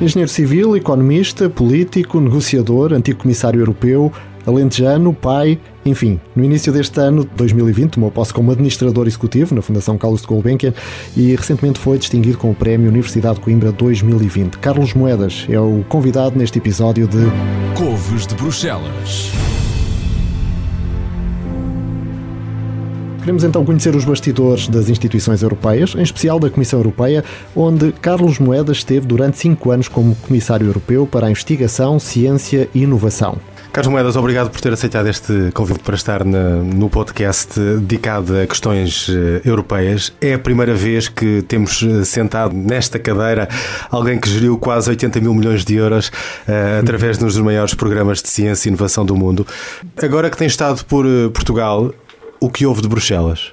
Engenheiro civil, economista, político, negociador, antigo comissário europeu, alentejano, pai, enfim, no início deste ano, 2020, tomou posse como administrador executivo na Fundação Carlos de Gulbenkian e recentemente foi distinguido com o Prémio Universidade de Coimbra 2020. Carlos Moedas é o convidado neste episódio de Couves de Bruxelas. Queremos então conhecer os bastidores das instituições europeias, em especial da Comissão Europeia, onde Carlos Moedas esteve durante cinco anos como Comissário Europeu para a Investigação, Ciência e Inovação. Carlos Moedas, obrigado por ter aceitado este convite para estar no podcast dedicado a questões uh, europeias. É a primeira vez que temos uh, sentado nesta cadeira alguém que geriu quase 80 mil milhões de euros uh, através de um dos maiores programas de ciência e inovação do mundo. Agora que tem estado por Portugal, o que houve de Bruxelas?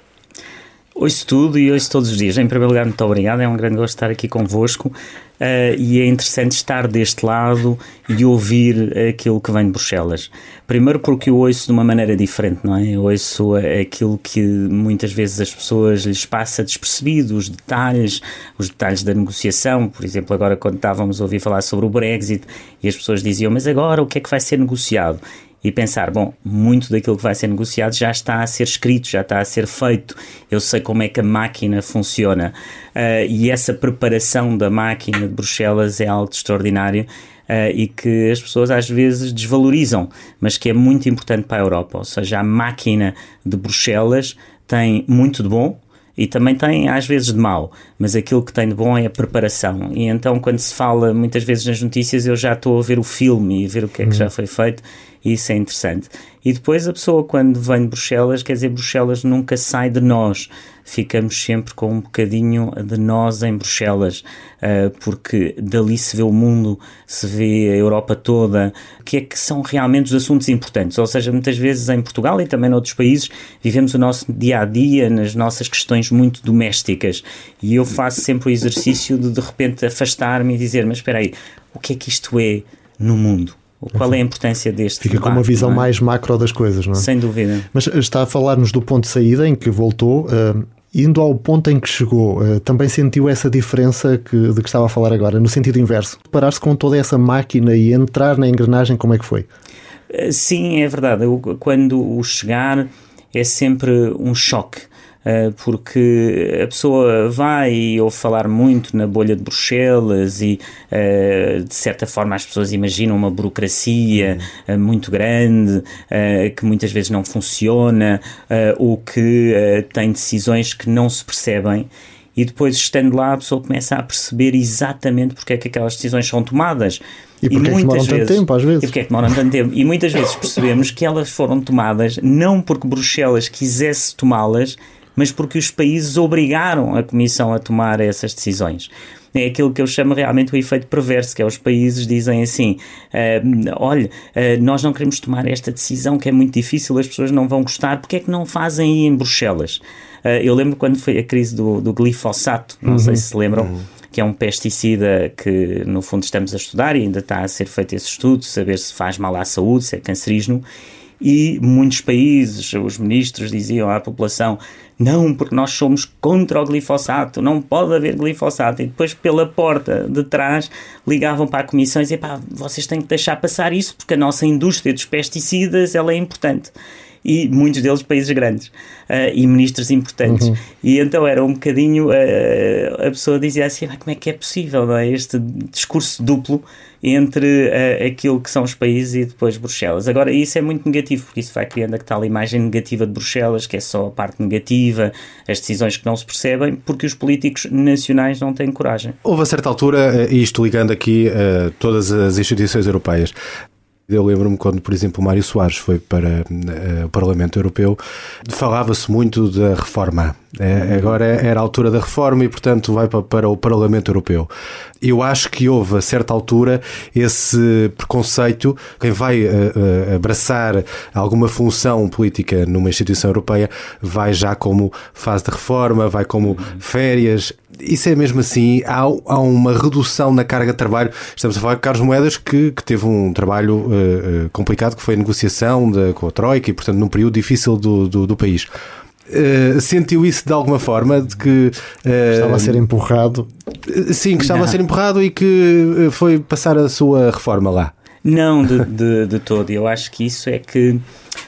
Ouço tudo e ouço todos os dias. Em primeiro lugar, muito obrigado. É um grande gosto estar aqui convosco uh, e é interessante estar deste lado e ouvir aquilo que vem de Bruxelas. Primeiro porque eu ouço de uma maneira diferente, não é? Eu ouço aquilo que muitas vezes as pessoas lhes passa despercebido, os detalhes, os detalhes da negociação. Por exemplo, agora quando estávamos a ouvir falar sobre o Brexit e as pessoas diziam, mas agora o que é que vai ser negociado? E pensar, bom, muito daquilo que vai ser negociado já está a ser escrito, já está a ser feito, eu sei como é que a máquina funciona. Uh, e essa preparação da máquina de Bruxelas é algo extraordinário. Uh, e que as pessoas às vezes desvalorizam, mas que é muito importante para a Europa. Ou seja, a máquina de Bruxelas tem muito de bom, e também tem às vezes de mau, mas aquilo que tem de bom é a preparação. E então, quando se fala muitas vezes nas notícias, eu já estou a ver o filme e a ver o que é que já foi feito isso é interessante. E depois a pessoa, quando vem de Bruxelas, quer dizer, Bruxelas nunca sai de nós. Ficamos sempre com um bocadinho de nós em Bruxelas, uh, porque dali se vê o mundo, se vê a Europa toda, que é que são realmente os assuntos importantes. Ou seja, muitas vezes em Portugal e também noutros países, vivemos o nosso dia a dia nas nossas questões muito domésticas. E eu faço sempre o exercício de de repente afastar-me e dizer: Mas espera aí, o que é que isto é no mundo? Qual é a importância deste Fica debate, com uma visão é? mais macro das coisas, não é? Sem dúvida. Mas está a falar-nos do ponto de saída em que voltou. Uh, indo ao ponto em que chegou, uh, também sentiu essa diferença que, de que estava a falar agora, no sentido inverso? Parar-se com toda essa máquina e entrar na engrenagem, como é que foi? Uh, sim, é verdade. Eu, quando o chegar é sempre um choque eh, porque a pessoa vai e ouve falar muito na bolha de Bruxelas e, eh, de certa forma, as pessoas imaginam uma burocracia eh, muito grande, que muitas vezes não funciona, ou que tem decisões que não se percebem e depois estando lá a pessoa começa a perceber exatamente porque é que aquelas decisões são tomadas. E porque e é que demoram vezes, tanto tempo, às vezes. E porque é que demoram tanto tempo. E muitas vezes percebemos que elas foram tomadas não porque Bruxelas quisesse tomá-las, mas porque os países obrigaram a Comissão a tomar essas decisões é aquilo que eu chamo realmente o efeito perverso, que é os países dizem assim: uh, olha, uh, nós não queremos tomar esta decisão que é muito difícil, as pessoas não vão gostar, porque é que não fazem aí em Bruxelas? Uh, eu lembro quando foi a crise do, do glifosato, não uhum. sei se se lembram. Uhum. Que é um pesticida que, no fundo, estamos a estudar e ainda está a ser feito esse estudo, saber se faz mal à saúde, se é cancerígeno e muitos países, os ministros diziam à população: não, porque nós somos contra o glifosato, não pode haver glifosato. E depois, pela porta de trás, ligavam para a comissão e diziam: pá, vocês têm que deixar passar isso, porque a nossa indústria dos pesticidas ela é importante e muitos deles países grandes uh, e ministros importantes. Uhum. E então era um bocadinho, uh, a pessoa dizia assim: como é que é possível não é? este discurso duplo entre uh, aquilo que são os países e depois Bruxelas. Agora, isso é muito negativo, porque isso vai criando a tal imagem negativa de Bruxelas, que é só a parte negativa, as decisões que não se percebem, porque os políticos nacionais não têm coragem. Houve a certa altura, isto ligando aqui a todas as instituições europeias, eu lembro-me quando, por exemplo, Mário Soares foi para uh, o Parlamento Europeu, falava-se muito da reforma. É, agora era a altura da reforma e, portanto, vai para, para, o Parlamento Europeu. Eu acho que houve, a certa altura, esse preconceito. Quem vai uh, abraçar alguma função política numa instituição europeia vai já como fase de reforma, vai como férias isso é mesmo assim? Há, há, uma redução na carga de trabalho? Estamos a falar de Carlos Moedas, que, que teve um trabalho uh, complicado, que foi a negociação de, com a Troika e, portanto, num período difícil do, do, do país. Uh, sentiu isso de alguma forma de que uh, estava a ser empurrado sim, que estava Não. a ser empurrado e que foi passar a sua reforma lá não, de, de, de todo. Eu acho que isso é que.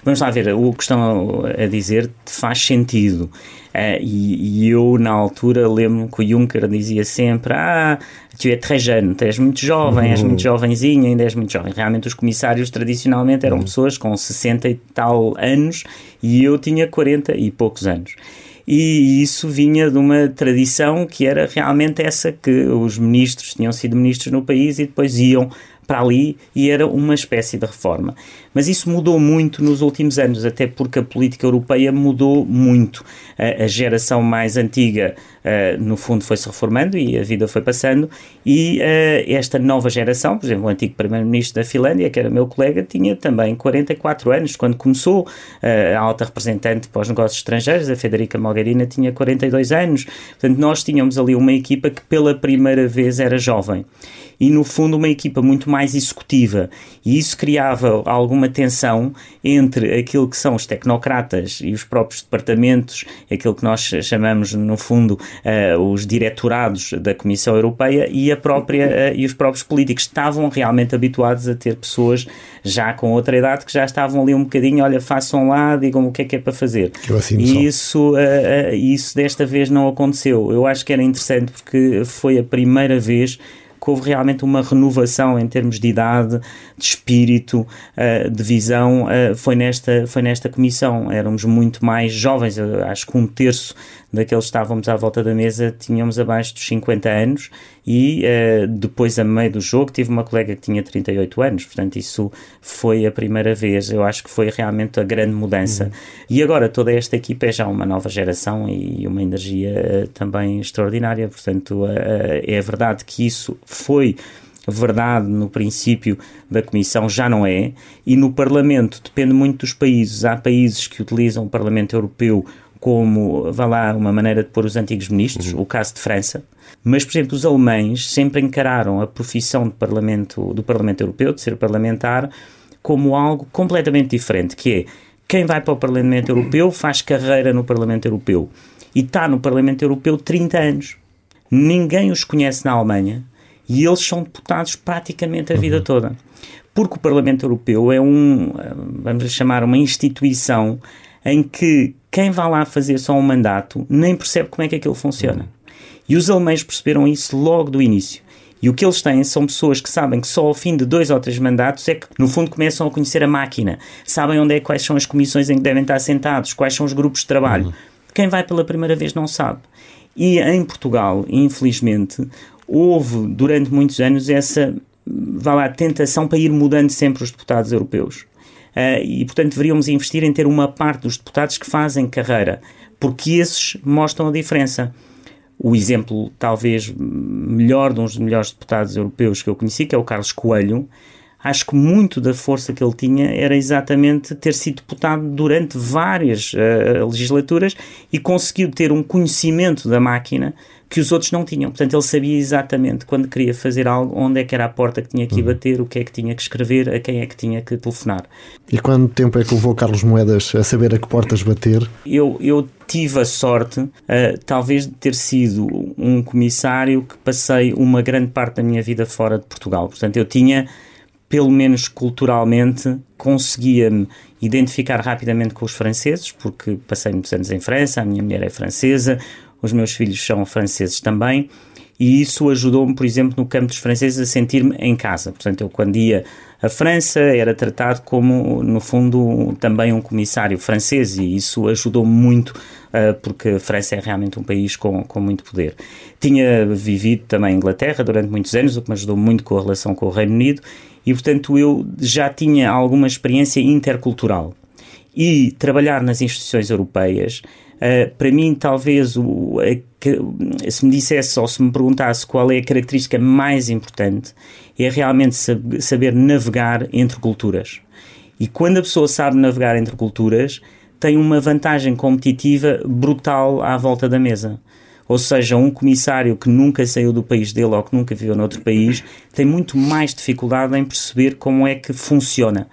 Vamos lá ver, o que estão a dizer faz sentido. Uh, e, e, eu, na altura, lembro que o Juncker dizia sempre: Ah, tu és très jeune, tu és muito jovem, uhum. és muito jovenzinho, ainda és muito jovem. Realmente, os comissários tradicionalmente eram uhum. pessoas com 60 e tal anos e eu tinha 40 e poucos anos e isso vinha de uma tradição que era realmente essa que os ministros tinham sido ministros no país e depois iam para ali e era uma espécie de reforma. Mas isso mudou muito nos últimos anos, até porque a política europeia mudou muito. A, a geração mais antiga, uh, no fundo, foi-se reformando e a vida foi passando, e uh, esta nova geração, por exemplo, o antigo primeiro-ministro da Finlândia, que era meu colega, tinha também 44 anos. Quando começou, uh, a alta representante para os negócios estrangeiros, a Federica Mogherini, tinha 42 anos. Portanto, nós tínhamos ali uma equipa que pela primeira vez era jovem e, no fundo, uma equipa muito mais executiva. E isso criava alguma tensão entre aquilo que são os tecnocratas e os próprios departamentos, aquilo que nós chamamos, no fundo, uh, os diretorados da Comissão Europeia e, a própria, uh, e os próprios políticos. Estavam realmente habituados a ter pessoas já com outra idade que já estavam ali um bocadinho, olha, façam lá, digam o que é que é para fazer. Assim e isso, uh, isso desta vez não aconteceu. Eu acho que era interessante porque foi a primeira vez que houve realmente uma renovação em termos de idade, de espírito, de visão, foi, nesta, foi nesta comissão. Éramos muito mais jovens, acho que um terço daqueles que estávamos à volta da mesa tínhamos abaixo dos 50 anos e uh, depois, a meio do jogo, tive uma colega que tinha 38 anos, portanto, isso foi a primeira vez. Eu acho que foi realmente a grande mudança. Uhum. E agora, toda esta equipa é já uma nova geração e uma energia uh, também extraordinária, portanto, uh, é verdade que isso foi verdade no princípio da Comissão, já não é, e no Parlamento depende muito dos países. Há países que utilizam o Parlamento Europeu como, vá lá, uma maneira de pôr os antigos ministros, uhum. o caso de França. Mas, por exemplo, os alemães sempre encararam a profissão do Parlamento, do Parlamento Europeu, de ser parlamentar, como algo completamente diferente, que é quem vai para o Parlamento Europeu faz carreira no Parlamento Europeu e está no Parlamento Europeu 30 anos. Ninguém os conhece na Alemanha e eles são deputados praticamente a vida uhum. toda. Porque o Parlamento Europeu é um, vamos chamar, uma instituição em que quem vai lá fazer só um mandato nem percebe como é que aquilo funciona. E os alemães perceberam isso logo do início. E o que eles têm são pessoas que sabem que só ao fim de dois ou três mandatos é que, no fundo, começam a conhecer a máquina. Sabem onde é quais são as comissões em que devem estar sentados, quais são os grupos de trabalho. Uhum. Quem vai pela primeira vez não sabe. E em Portugal, infelizmente, houve durante muitos anos essa vá lá, tentação para ir mudando sempre os deputados europeus. Uh, e, portanto, deveríamos investir em ter uma parte dos deputados que fazem carreira, porque esses mostram a diferença. O exemplo, talvez, melhor de um dos melhores deputados europeus que eu conheci, que é o Carlos Coelho, acho que muito da força que ele tinha era exatamente ter sido deputado durante várias uh, legislaturas e conseguiu ter um conhecimento da máquina que os outros não tinham. Portanto, ele sabia exatamente quando queria fazer algo, onde é que era a porta que tinha que ir uhum. bater, o que é que tinha que escrever, a quem é que tinha que telefonar. E quanto tempo é que levou Carlos Moedas a saber a que portas bater? Eu, eu tive a sorte, uh, talvez, de ter sido um comissário que passei uma grande parte da minha vida fora de Portugal. Portanto, eu tinha, pelo menos culturalmente, conseguia-me identificar rapidamente com os franceses, porque passei muitos anos em França, a minha mulher é francesa, os meus filhos são franceses também, e isso ajudou-me, por exemplo, no campo dos franceses a sentir-me em casa. Portanto, eu quando ia à França era tratado como, no fundo, também um comissário francês e isso ajudou-me muito uh, porque a França é realmente um país com, com muito poder. Tinha vivido também em Inglaterra durante muitos anos, o que me ajudou muito com a relação com o Reino Unido e, portanto, eu já tinha alguma experiência intercultural. E trabalhar nas instituições europeias Uh, para mim, talvez, o, a, se me dissesse ou se me perguntasse qual é a característica mais importante, é realmente sab saber navegar entre culturas. E quando a pessoa sabe navegar entre culturas, tem uma vantagem competitiva brutal à volta da mesa. Ou seja, um comissário que nunca saiu do país dele ou que nunca viveu noutro país tem muito mais dificuldade em perceber como é que funciona.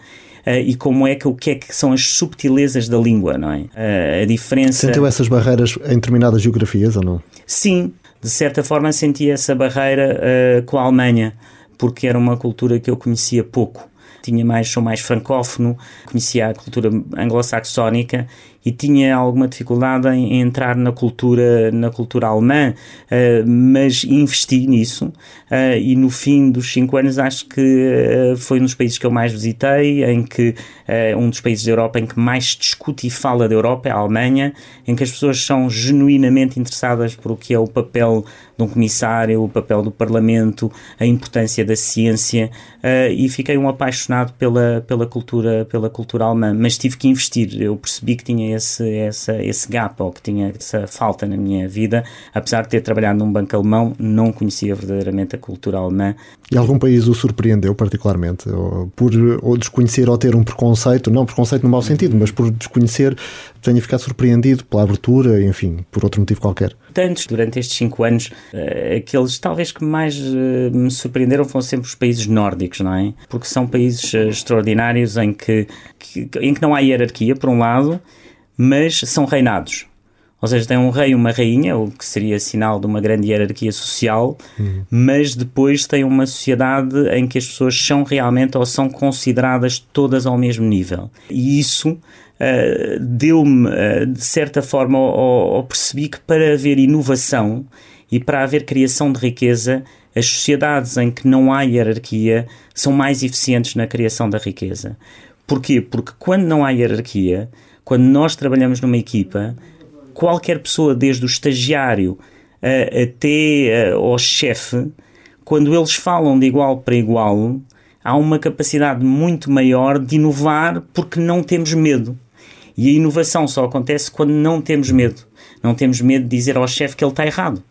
E como é que o que é que são as subtilezas da língua, não é? a diferença. Sentiu essas barreiras em determinadas geografias ou não? Sim, de certa forma senti essa barreira uh, com a Alemanha, porque era uma cultura que eu conhecia pouco. Tinha mais, sou mais francófono, conhecia a cultura anglo-saxónica e tinha alguma dificuldade em, entrar na cultura, na cultura alemã, uh, mas investi nisso uh, e no fim dos cinco anos acho que uh, foi um dos países que eu mais visitei, em que um dos países da Europa em que mais discute e fala da Europa é a Alemanha, em que as pessoas são genuinamente interessadas por o que é o papel de um comissário, o papel do Parlamento, a importância da ciência e fiquei um apaixonado pela, pela cultura pela cultura alemã, mas tive que investir, eu percebi que tinha esse, essa, esse gap ou que tinha essa falta na minha vida. Apesar de ter trabalhado num banco alemão, não conhecia verdadeiramente a cultura alemã. E algum país o surpreendeu particularmente? Ou por ou desconhecer ou ter um preconceito, não preconceito no mau sentido, mas por desconhecer, tenha ficado surpreendido pela abertura, enfim, por outro motivo qualquer? Tantos, durante estes cinco anos, uh, aqueles talvez que mais uh, me surpreenderam foram sempre os países nórdicos, não é? Porque são países uh, extraordinários em que, que, em que não há hierarquia, por um lado, mas são reinados. Ou seja, tem um rei e uma rainha, o que seria sinal de uma grande hierarquia social, uhum. mas depois tem uma sociedade em que as pessoas são realmente ou são consideradas todas ao mesmo nível. E isso uh, deu-me, uh, de certa forma, ou, percebi que para haver inovação e para haver criação de riqueza, as sociedades em que não há hierarquia são mais eficientes na criação da riqueza. Porquê? Porque quando não há hierarquia, quando nós trabalhamos numa equipa, qualquer pessoa, desde o estagiário uh, até uh, ao chefe, quando eles falam de igual para igual, há uma capacidade muito maior de inovar porque não temos medo. E a inovação só acontece quando não temos medo. Não temos medo de dizer ao chefe que ele está errado.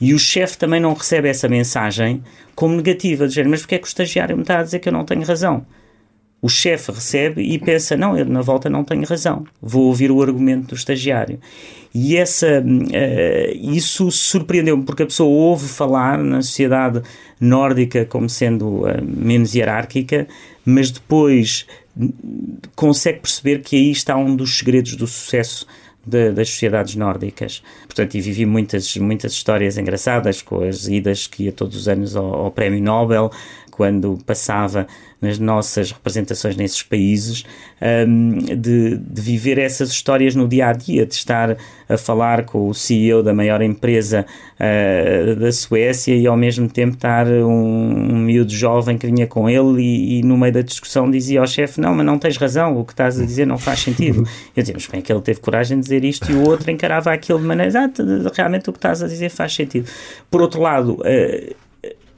E o chefe também não recebe essa mensagem como negativa, dizer, mas porque é que o estagiário me está a dizer que eu não tenho razão? O chefe recebe e pensa: não, eu na volta não tenho razão, vou ouvir o argumento do estagiário. E essa, uh, isso surpreendeu-me, porque a pessoa ouve falar na sociedade nórdica como sendo uh, menos hierárquica, mas depois consegue perceber que aí está um dos segredos do sucesso de, das sociedades nórdicas. Portanto, e vivi muitas, muitas histórias engraçadas com as idas que ia todos os anos ao, ao Prémio Nobel, quando passava nas nossas representações nesses países, um, de, de, viver essas histórias no dia a dia, de estar a falar com o CEO da maior empresa uh, da Suécia e ao mesmo tempo estar um, um miúdo jovem que vinha com ele e, e no meio da discussão dizia ao chefe: Não, mas não tens razão, o que estás a dizer não faz sentido. Eu dizia: Mas bem é que ele teve coragem de dizer isto e o outro encarava aquilo de maneira exata, realmente o que estás a dizer faz sentido. Por outro lado, uh,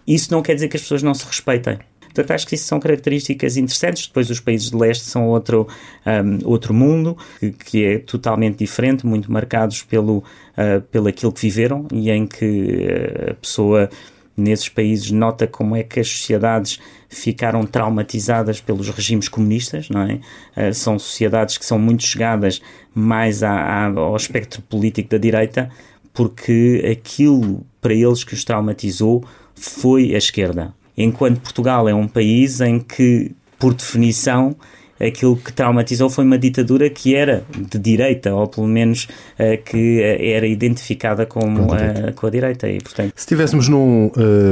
isso não quer dizer que as pessoas não se respeitem. Portanto, acho que isso são características interessantes. Depois, os países de leste são outro, um, outro mundo, que, que, é totalmente diferente, muito marcados pelo, uh, pelo aquilo que viveram e em que uh, a pessoa nesses países nota como é que as sociedades ficaram traumatizadas pelos regimes comunistas, não é? Uh, são sociedades que são muito chegadas mais à, à, ao espectro político da direita, porque aquilo para eles que os traumatizou foi a esquerda enquanto Portugal é um país em que, por definição, aquilo que traumatizou foi uma ditadura que era de direita, ou pelo menos uh, que uh, era identificada como uh, com a direita. E, portanto... Se estivéssemos num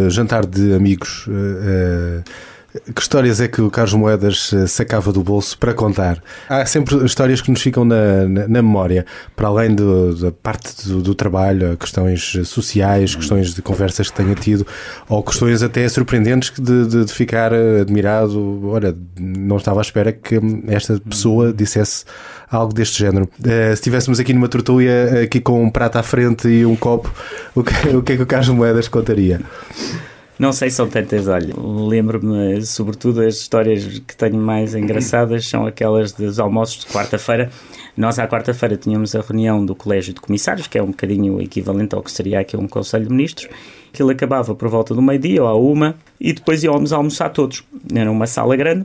jantar de amigos que histórias é que o Carlos Moedas eh, sacava do bolso para contar? Há sempre histórias que nos ficam na, na, na memória, para além do, da parte do, do, trabalho, questões sociais, questões de conversas que tenha tido, ou questões até surpreendentes de, de, de ficar admirado. Olha, não estava à espera que esta pessoa dissesse algo deste género. Uh, se estivéssemos aqui numa tortuga, aqui com um prato à frente e um copo, o que, o que é que o Carlos Moedas contaria? Não sei, são tantas, olha. Lembro-me, sobretudo, as histórias que tenho mais engraçadas são aquelas dos almoços de quarta-feira. Nós, à quarta-feira, tínhamos a reunião do Colégio de Comissários, que é um bocadinho equivalente ao que seria aqui um Conselho de Ministros, que ele acabava por volta do meio-dia ou à uma, e depois íamos almoçar todos. Era uma sala grande,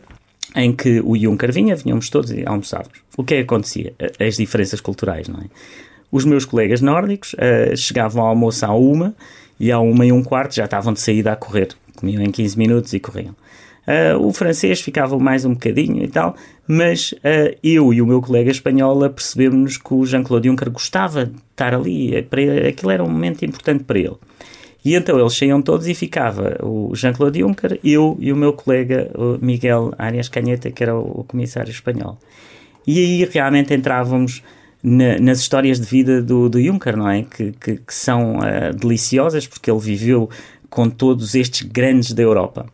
em que o Juncker vinha, vinhamos todos e almoçávamos. O que é que acontecia? As diferenças culturais, não é? Os meus colegas nórdicos uh, chegavam ao almoço à uma e à uma e um quarto já estavam de saída a correr. Comiam em 15 minutos e corriam. Uh, o francês ficava mais um bocadinho e tal, mas uh, eu e o meu colega espanhol percebemos que o Jean-Claude Juncker gostava de estar ali, para, aquilo era um momento importante para ele. E então eles saíam todos e ficava o Jean-Claude Juncker, eu e o meu colega o Miguel Arias Canheta, que era o, o comissário espanhol. E aí realmente entrávamos na, nas histórias de vida do, do Juncker, não é? Que, que, que são uh, deliciosas porque ele viveu com todos estes grandes da Europa.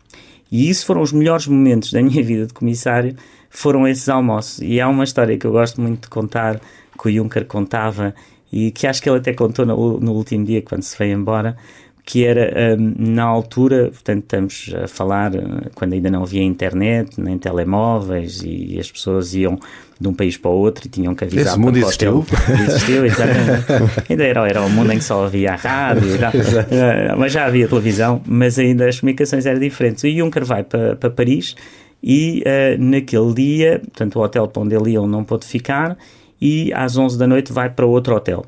E isso foram os melhores momentos da minha vida de comissário, foram esses almoços. E há uma história que eu gosto muito de contar, que o Juncker contava, e que acho que ele até contou no, no último dia, quando se foi embora, que era um, na altura, portanto, estamos a falar uh, quando ainda não havia internet, nem telemóveis e as pessoas iam de um país para o outro e tinham que avisar. Esse mundo existiu? Existiu, exatamente. ainda era, era um mundo em que só havia a rádio, uh, mas já havia televisão, mas ainda as comunicações eram diferentes. E Juncker vai para, para Paris e uh, naquele dia, portanto, o hotel para onde ele ia ele não pôde ficar e às 11 da noite vai para outro hotel.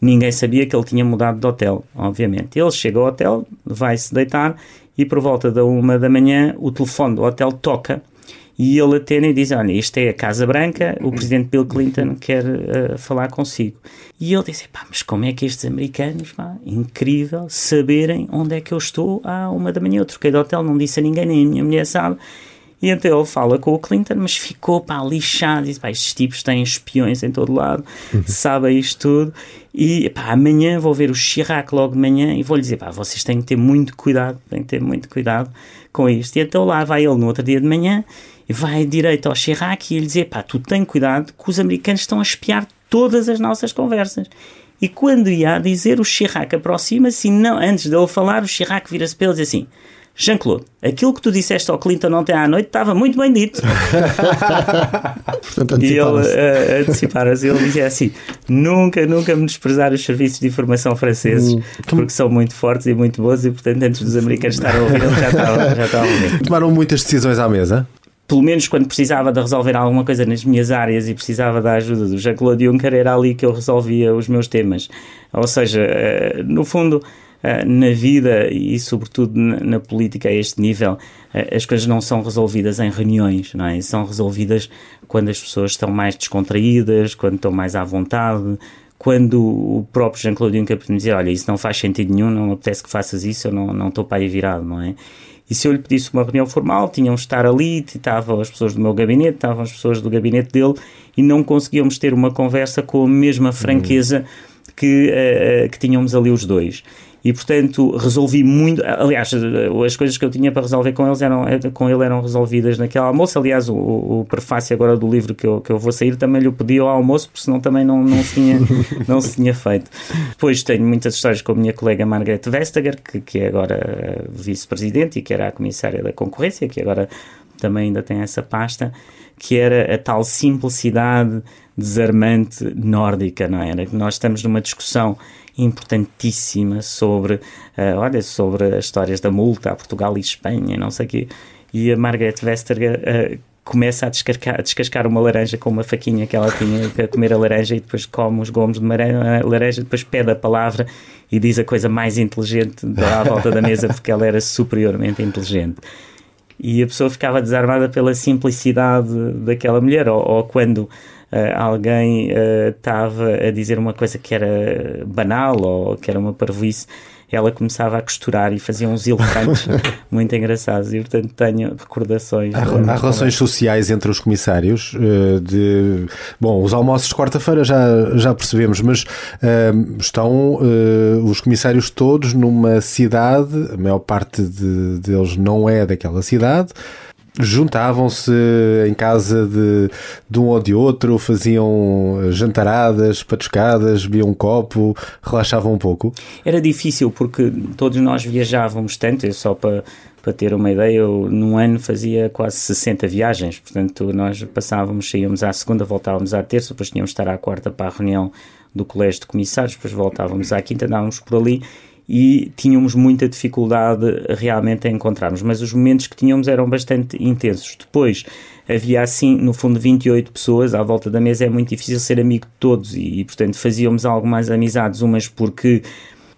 Ninguém sabia que ele tinha mudado de hotel, obviamente. Ele chega ao hotel, vai se deitar e por volta da uma da manhã o telefone do hotel toca e ele atende e diz: Olha, isto é a Casa Branca, o presidente Bill Clinton quer uh, falar consigo. E ele disse: Pá, mas como é que estes americanos, pá, incrível, saberem onde é que eu estou à uma da manhã? Eu troquei de hotel, não disse a ninguém, nem a minha mulher sabe. E então ele fala com o Clinton, mas ficou pá, lixado. Diz: pá, estes tipos têm espiões em todo lado, sabem isto tudo. E pá, amanhã vou ver o Chirac logo de manhã e vou-lhe dizer: pá, vocês têm que ter muito cuidado, têm que ter muito cuidado com isto. E então lá vai ele no outro dia de manhã e vai direito ao Chirac e ele dizer: pá, tu tem cuidado que os americanos estão a espiar todas as nossas conversas. E quando ia dizer, o Chirac aproxima-se e não, antes dele falar, o Chirac vira-se para ele e diz assim Jean-Claude, aquilo que tu disseste ao Clinton ontem à noite estava muito bem dito. Portanto, e ele uh, anteciparam-se. Ele dizia assim: nunca, nunca me desprezar os serviços de informação franceses, hum. porque são muito fortes e muito bons, e portanto, antes dos americanos estarem a ouvir, ele já estava, já estava a ouvir. Tomaram muitas decisões à mesa? pelo menos quando precisava de resolver alguma coisa nas minhas áreas e precisava da ajuda do Jean-Claude Juncker, era ali que eu resolvia os meus temas. Ou seja, uh, no fundo eh, na vida e, sobretudo, na, política a este nível, eh, as coisas não são resolvidas em reuniões, não é? São resolvidas quando as pessoas estão mais descontraídas, quando estão mais à vontade, quando o próprio Jean-Claude Juncker me dizer, olha, isso não faz sentido nenhum, não me apetece que faças isso, eu não, não estou para aí virado, não é? E se eu lhe pedisse uma reunião formal, tinham de estar ali, estavam as pessoas do meu gabinete, estavam as pessoas do gabinete dele, e não conseguíamos ter uma conversa com a mesma franqueza que, uh, que tínhamos ali os dois e portanto resolvi muito. Aliás, as coisas que eu tinha para resolver com eles eram com ele eram resolvidas naquele almoço. Aliás, o, o prefácio agora do livro que eu, que eu vou sair também lhe pedi ao almoço, porque senão também não, não, se, tinha, não se tinha feito. Depois tenho muitas histórias com a minha colega Margaret Vestager, que, que é agora vice-presidente e que era a comissária da concorrência, que agora também ainda tem essa pasta, que era a tal simplicidade desarmante nórdica, não é? era? Que nós estamos numa discussão importantíssima sobre, uh, olha, sobre as histórias da multa a Portugal e Espanha, não sei o quê. E a Margaret Vestager uh, começa a descascar, a descascar uma laranja com uma faquinha que ela tinha para comer a laranja e depois come os gomos de laranja, depois pede a palavra e diz a coisa mais inteligente à volta da mesa porque ela era superiormente inteligente. E a pessoa ficava desarmada pela simplicidade daquela mulher, ou, ou quando alguém estava uh, a dizer uma coisa que era banal ou que era uma parvoíce, ela começava a costurar e fazia uns elefantes muito engraçados e portanto tenho recordações. Há, há relações sociais entre os comissários uh, de bom, os almoços de quarta-feira já, já percebemos, mas uh, estão uh, os comissários todos numa cidade, a maior parte de, deles não é daquela cidade juntavam-se em casa de, de um ou de outro, faziam jantaradas, patuscadas, bebiam um copo, relaxavam um pouco? Era difícil porque todos nós viajávamos tanto, só para, para ter uma ideia, eu num ano fazia quase 60 viagens, portanto nós passávamos, saíamos à segunda, voltávamos à terça, depois tínhamos de estar à quarta para a reunião do colégio de comissários, depois voltávamos à quinta, andávamos por ali e tínhamos muita dificuldade realmente a encontrarmos, mas os momentos que tínhamos eram bastante intensos. Depois havia assim, no fundo, 28 pessoas à volta da mesa, é muito difícil ser amigo de todos e, e portanto, fazíamos algumas amizades, umas porque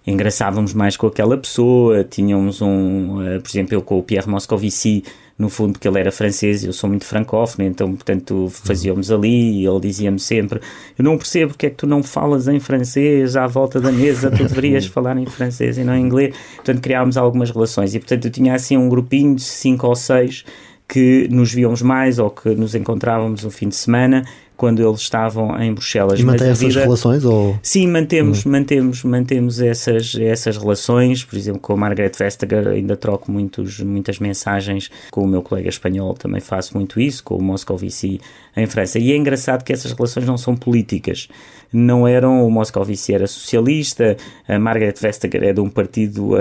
engraçávamos mais com aquela pessoa, tínhamos um, uh, por exemplo, eu com o Pierre Moscovici, no fundo, que ele era francês, eu sou muito francófono, então, portanto, fazíamos ali e ele dizia-me sempre: Eu não percebo porque é que tu não falas em francês à volta da mesa, tu deverias falar em francês e não em inglês. Portanto, criámos algumas relações e, portanto, eu tinha assim um grupinho de cinco ou seis que nos víamos mais ou que nos encontrávamos no fim de semana quando eles estavam em Bruxelas. E mantém essas vida... relações? Ou... Sim, mantemos, hum. mantemos, mantemos essas, essas relações. Por exemplo, com a Margaret Vestager ainda troco muitos, muitas mensagens. Com o meu colega espanhol também faço muito isso, com o Moscovici em França. E é engraçado que essas relações não são políticas. Não eram, o Moscovici era socialista, a Margaret Vestager é de um partido, uh,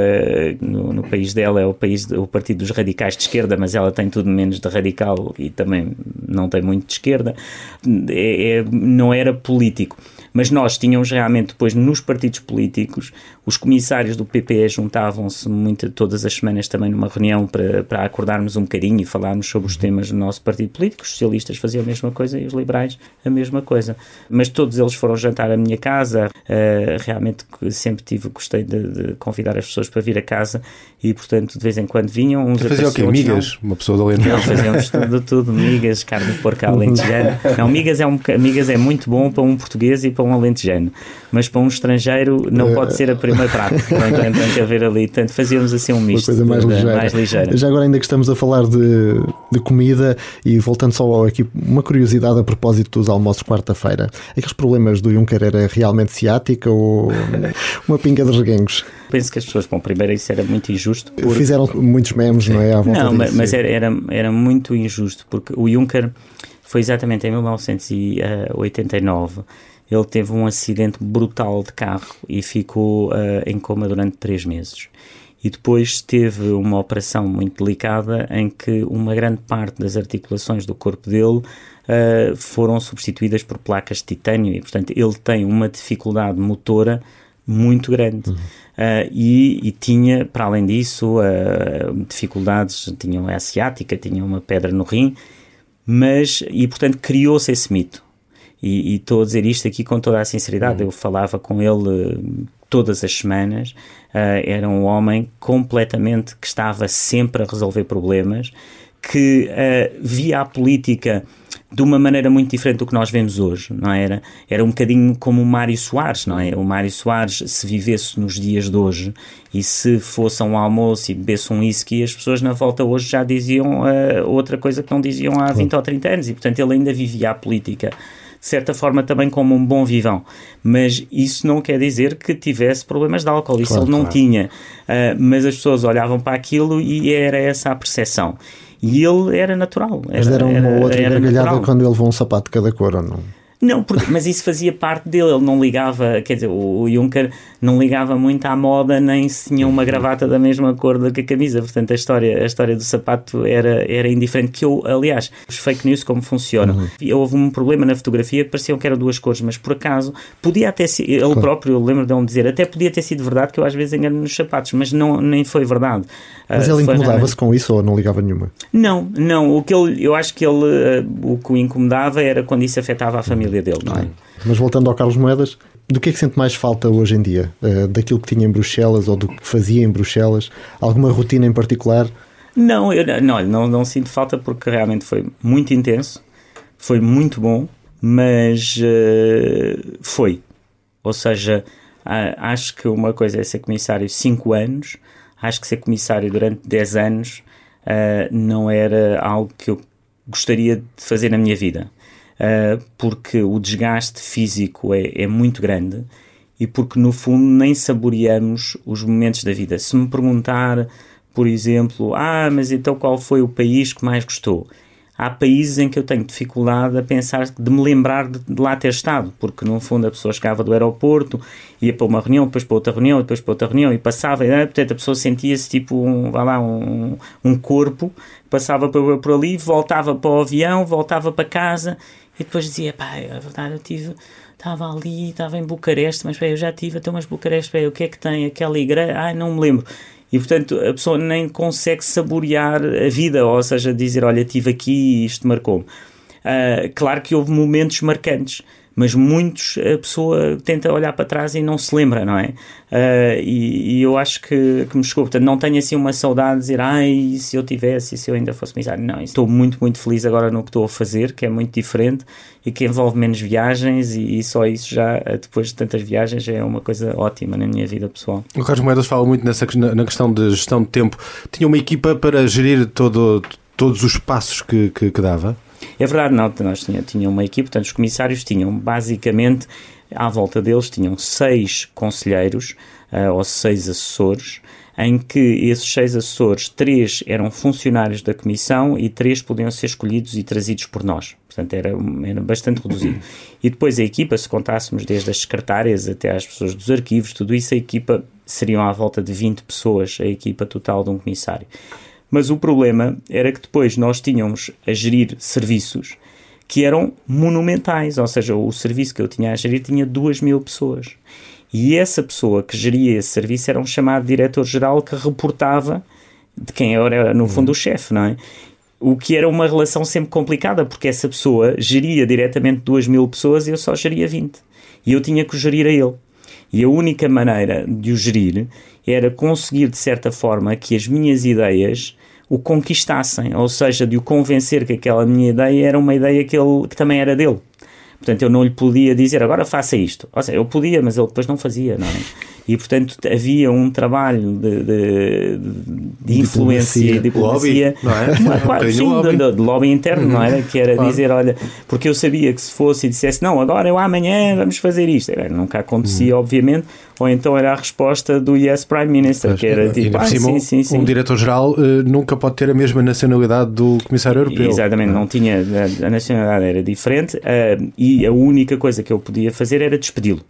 no, no, país dela é o, país, o partido dos radicais de esquerda, mas ela tem tudo menos de radical e também não tem muito de esquerda é, é, não era político. Mas nós tínhamos realmente depois nos partidos políticos, os comissários do PPE juntavam-se muito, todas as semanas também numa reunião para, para acordarmos um bocadinho e falarmos sobre os temas do nosso partido político. Os socialistas faziam a mesma coisa e os liberais a mesma coisa. Mas todos eles foram jantar à minha casa. Uh, realmente sempre tive, gostei de, de, convidar as pessoas para vir a casa e, portanto, de vez em quando vinham. Uns fazia o quê? Migas? Uma pessoa do Alentejo? Não, fazíamos tudo, tudo. Migas, carne de porco alentejana. Não, migas é, um, migas é muito bom para um português e para um alentejano, mas para um estrangeiro não é. pode ser a primeira prato. Tem, tem, que haver ali. Portanto, fazíamos assim um misto. Uma coisa mais, de, ligeira. mais ligeira. Já agora, ainda que estamos a falar de, de comida e voltando só aqui, uma curiosidade a propósito dos almoços quarta-feira. Aqueles problemas do Juncker era realmente ciática ou uma pinga de reguengos? Penso que as pessoas, bom, primeiro isso era muito injusto. Porque... Fizeram muitos memes, não é? Não, disso. mas era, era, era muito injusto porque o Juncker foi exatamente em 1989 ele teve um acidente brutal de carro e ficou uh, em coma durante três meses. E depois teve uma operação muito delicada em que uma grande parte das articulações do corpo dele uh, foram substituídas por placas de titânio e, portanto, ele tem uma dificuldade motora muito grande. Uhum. Uh, e, e, tinha, para além disso, uh, dificuldades, tinha uma asiática, tinha uma pedra no rim, mas, e portanto criou-se esse mito. E, estou a dizer isto aqui com toda a sinceridade. Uhum. Eu falava com ele uh, todas as semanas. era um homem completamente que estava sempre a resolver problemas, que via a política de uma maneira muito diferente do que nós vemos hoje, não era? Era um bocadinho como o Mário Soares, não é? O Mário Soares, se vivesse nos dias de hoje e se fosse um almoço e bebesse um whisky, as pessoas na volta hoje já diziam uh, outra coisa que não diziam há 20 ou 30 anos e, portanto, ele ainda vivia a política de certa forma também como um bom vivão. Mas isso não quer dizer que tivesse problemas de álcool, isso claro, ele não claro. tinha. Uh, mas as pessoas olhavam para aquilo e era essa a percepção. E ele era natural. Era, mas deram uma outra gargalhada quando ele levou um sapato de cada cor, ou não? Não, porque, mas isso fazia parte dele, ele não ligava, quer dizer, o, o Juncker não ligava muito à moda, nem se tinha uma gravata da mesma cor do que a camisa, portanto a história, a história do sapato era, era indiferente, que eu, aliás, os fake news como funcionam, uhum. houve um problema na fotografia, pareciam que eram duas cores, mas por acaso, podia até ser, ele claro. próprio, eu lembro de ele dizer, até podia ter sido verdade, que eu às vezes engano nos sapatos, mas não, nem foi verdade. Mas uh, ele incomodava-se com isso ou não ligava nenhuma? Não, não, o que ele, eu acho que ele, uh, o que o incomodava era quando isso afetava a família família dele, não é? Mas voltando ao Carlos Moedas, do que é que sente mais falta hoje em dia? Uh, daquilo que tinha em Bruxelas ou do que fazia em Bruxelas? Alguma rotina em particular? Não, eu, não, não, não sinto falta porque realmente foi muito intenso, foi muito bom, mas uh, foi. Ou seja, uh, acho que uma coisa é ser comissário 5 anos, acho que ser comissário durante 10 anos uh, não era algo que eu gostaria de fazer na minha vida uh, porque o desgaste físico é, é muito grande e porque no fundo nem saboreamos os momentos da vida. Se me perguntar, por exemplo, ah, mas então qual foi o país que mais gostou? Há países em que eu tenho dificuldade a pensar de me lembrar de, de lá ter estado, porque no fundo a pessoa chegava do aeroporto, ia para uma reunião, depois para outra reunião, depois para outra reunião e passava, e, portanto a pessoa sentia-se tipo um, lá, um, um corpo, passava por, por ali, voltava para o avião, voltava para casa e depois dizia, pá, é verdade, eu tive, estava ali, estava em Bucareste, mas pá, eu já tive até umas Bucareste, pá, o que é que tem aquela igreja? Ai, não me lembro. E portanto a pessoa nem consegue saborear a vida, ou seja, dizer, olha, tive aqui e isto marcou-me. Uh, claro que houve momentos marcantes, mas muitos a pessoa tenta olhar para trás e não se lembra, não é? Uh, e, e, eu acho que, que me chegou. Portanto, não tenho assim uma saudade de dizer, ai, se eu tivesse, se eu ainda fosse comissário. Não, estou muito, muito feliz agora no que estou a fazer, que é muito diferente e que envolve menos viagens e, e só isso já, depois de tantas viagens, é uma coisa ótima na minha vida pessoal. O Carlos Moedas fala muito nessa, na questão de gestão de tempo. Tinha uma equipa para gerir todo, todos os passos que, que, que dava? É verdade, não, nós tínhamos tinha uma equipe, portanto, os comissários tinham basicamente à volta deles tinham seis conselheiros uh, ou seis assessores, em que esses seis assessores, três eram funcionários da comissão e três podiam ser escolhidos e trazidos por nós. Portanto, era, era bastante reduzido. E depois a equipa, se contássemos desde as secretárias até às pessoas dos arquivos, tudo isso, a equipa seriam à volta de 20 pessoas, a equipa total de um comissário. Mas o problema era que depois nós tínhamos a gerir serviços que eram monumentais, ou seja, o serviço que eu tinha a gerir tinha duas mil pessoas. E essa pessoa que geria esse serviço era um chamado diretor-geral que reportava de quem era, no fundo, o chefe, não é? O que era uma relação sempre complicada, porque essa pessoa geria diretamente duas mil pessoas e eu só geria 20. E eu tinha que gerir a ele. E a única maneira de o gerir era conseguir, de certa forma, que as minhas ideias o conquistassem, ou seja, de o convencer que aquela minha ideia era uma ideia que, ele, que também era dele. Portanto, eu não lhe podia dizer agora faça isto. Ou seja, eu podia, mas ele depois não fazia, não é? E, portanto, havia um trabalho de, de, de influência e diplomacia. Lobby, não é? Claro, sim, lobby. Lobby interno, uhum. não era? Que era claro. dizer, olha, porque eu sabia que se fosse e dissesse, não, agora eu amanhã vamos fazer isto. Era, nunca acontecia, uhum. obviamente. Ou então era a resposta do Yes Prime Minister, que era tipo, ah, sim, sim, sim. Um diretor-geral uh, nunca pode ter a mesma nacionalidade do Comissário Europeu. Exatamente, não, não tinha, a, a, nacionalidade era diferente uh, e a única coisa que eu podia fazer era despedi-lo.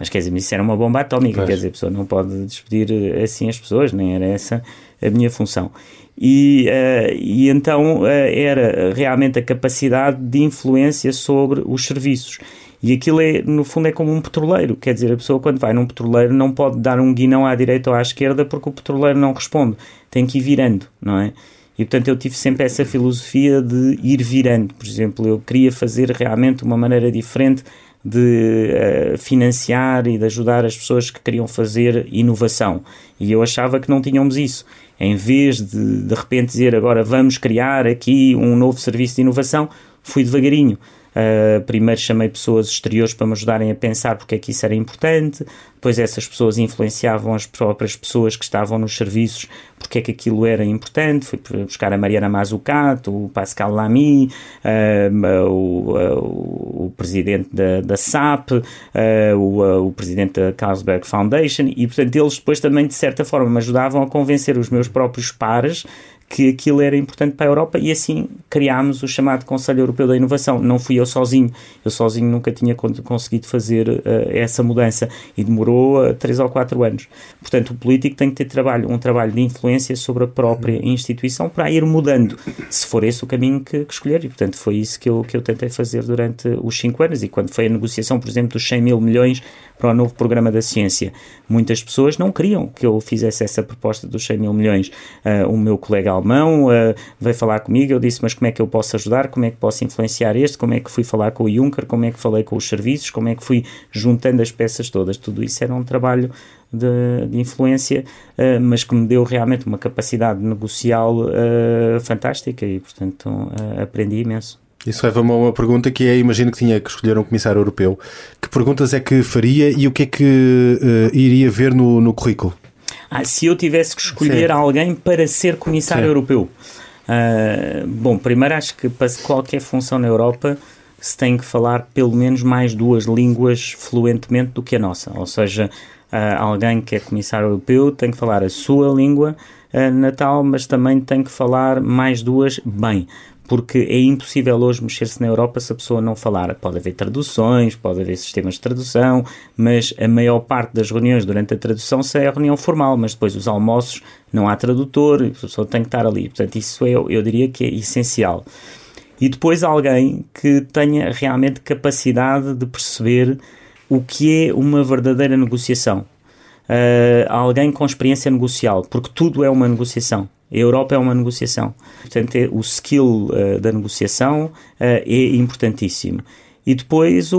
Mas quer dizer, isso era uma bomba atómica, pois. quer dizer, a pessoa não pode despedir eh, assim as pessoas, nem era essa a minha função. E, uh, e então uh, era realmente a capacidade de influência sobre os serviços. E aquilo é, no fundo, é como um petroleiro. Quer dizer, a pessoa quando vai num petroleiro não pode dar um guinão à direita ou à esquerda porque o petroleiro não responde. Tem que ir virando, não é? E portanto eu tive sempre essa filosofia de ir virando. Por exemplo, eu queria fazer realmente uma maneira diferente de uh, financiar e de ajudar as pessoas que queriam fazer inovação. E eu achava que não tínhamos isso. Em vez de de repente dizer agora vamos criar aqui um novo serviço de inovação, fui devagarinho. Uh, primeiro chamei pessoas exteriores para me ajudarem a pensar porque é que isso era importante, depois essas pessoas influenciavam as próprias pessoas que estavam nos serviços porque é que aquilo era importante. Fui buscar a Mariana Mazzucato, o Pascal Lamy, uh, o, uh, o, presidente da, da SAP, o, o, presidente da Carlsberg Foundation, e portanto eles depois também de certa forma me ajudavam a convencer os meus próprios pares que aquilo era importante para a Europa e assim criámos o chamado Conselho Europeu da Inovação. Não fui eu sozinho, eu sozinho nunca tinha conseguido fazer uh, essa mudança e demorou uh, três ou quatro anos. Portanto, o político tem que ter trabalho, um trabalho de influência sobre a própria instituição para ir mudando, se for esse o caminho que, que, escolher. E, portanto, foi isso que eu, que eu tentei fazer durante os cinco anos. E quando foi a negociação, por exemplo, dos 100 mil milhões para o novo programa da ciência. Muitas pessoas não queriam que eu fizesse essa proposta dos 100 mil milhões. Uh, o meu colega alemão uh, veio falar comigo, eu disse, mas como é que eu posso ajudar, como é que posso influenciar este, como é que fui falar com o Juncker, como é que falei com os serviços, como é que fui juntando as peças todas. Tudo isso era um trabalho de, de, influência, uh, mas que me deu realmente uma capacidade negocial uh, fantástica e, portanto, aprendi imenso. Isso leva-me a uma pergunta que é: imagino que tinha que escolher um comissário europeu. Que perguntas é que faria e o que é que iria ver no, no currículo? Ah, se eu tivesse que escolher Sim. alguém para ser comissário Sim. europeu. Uh, bom, primeiro acho que para qualquer função na Europa se tem que falar pelo menos mais duas línguas fluentemente do que a nossa. Ou seja, uh, alguém que é comissário europeu tem que falar a sua língua uh, natal, mas também tem que falar mais duas bem porque é impossível hoje mexer-se na Europa se a pessoa não falar. Pode haver traduções, pode haver sistemas de tradução, mas a maior parte das reuniões durante a tradução é a reunião formal, mas depois os almoços não há tradutor, a pessoa tem que estar ali. Portanto, isso é, eu diria que é essencial. E depois alguém que tenha realmente capacidade de perceber o que é uma verdadeira negociação. Uh, alguém com experiência negocial, porque tudo é uma negociação. A Europa é uma negociação. Portanto, é, o skill uh, da negociação uh, é importantíssimo. E depois, o,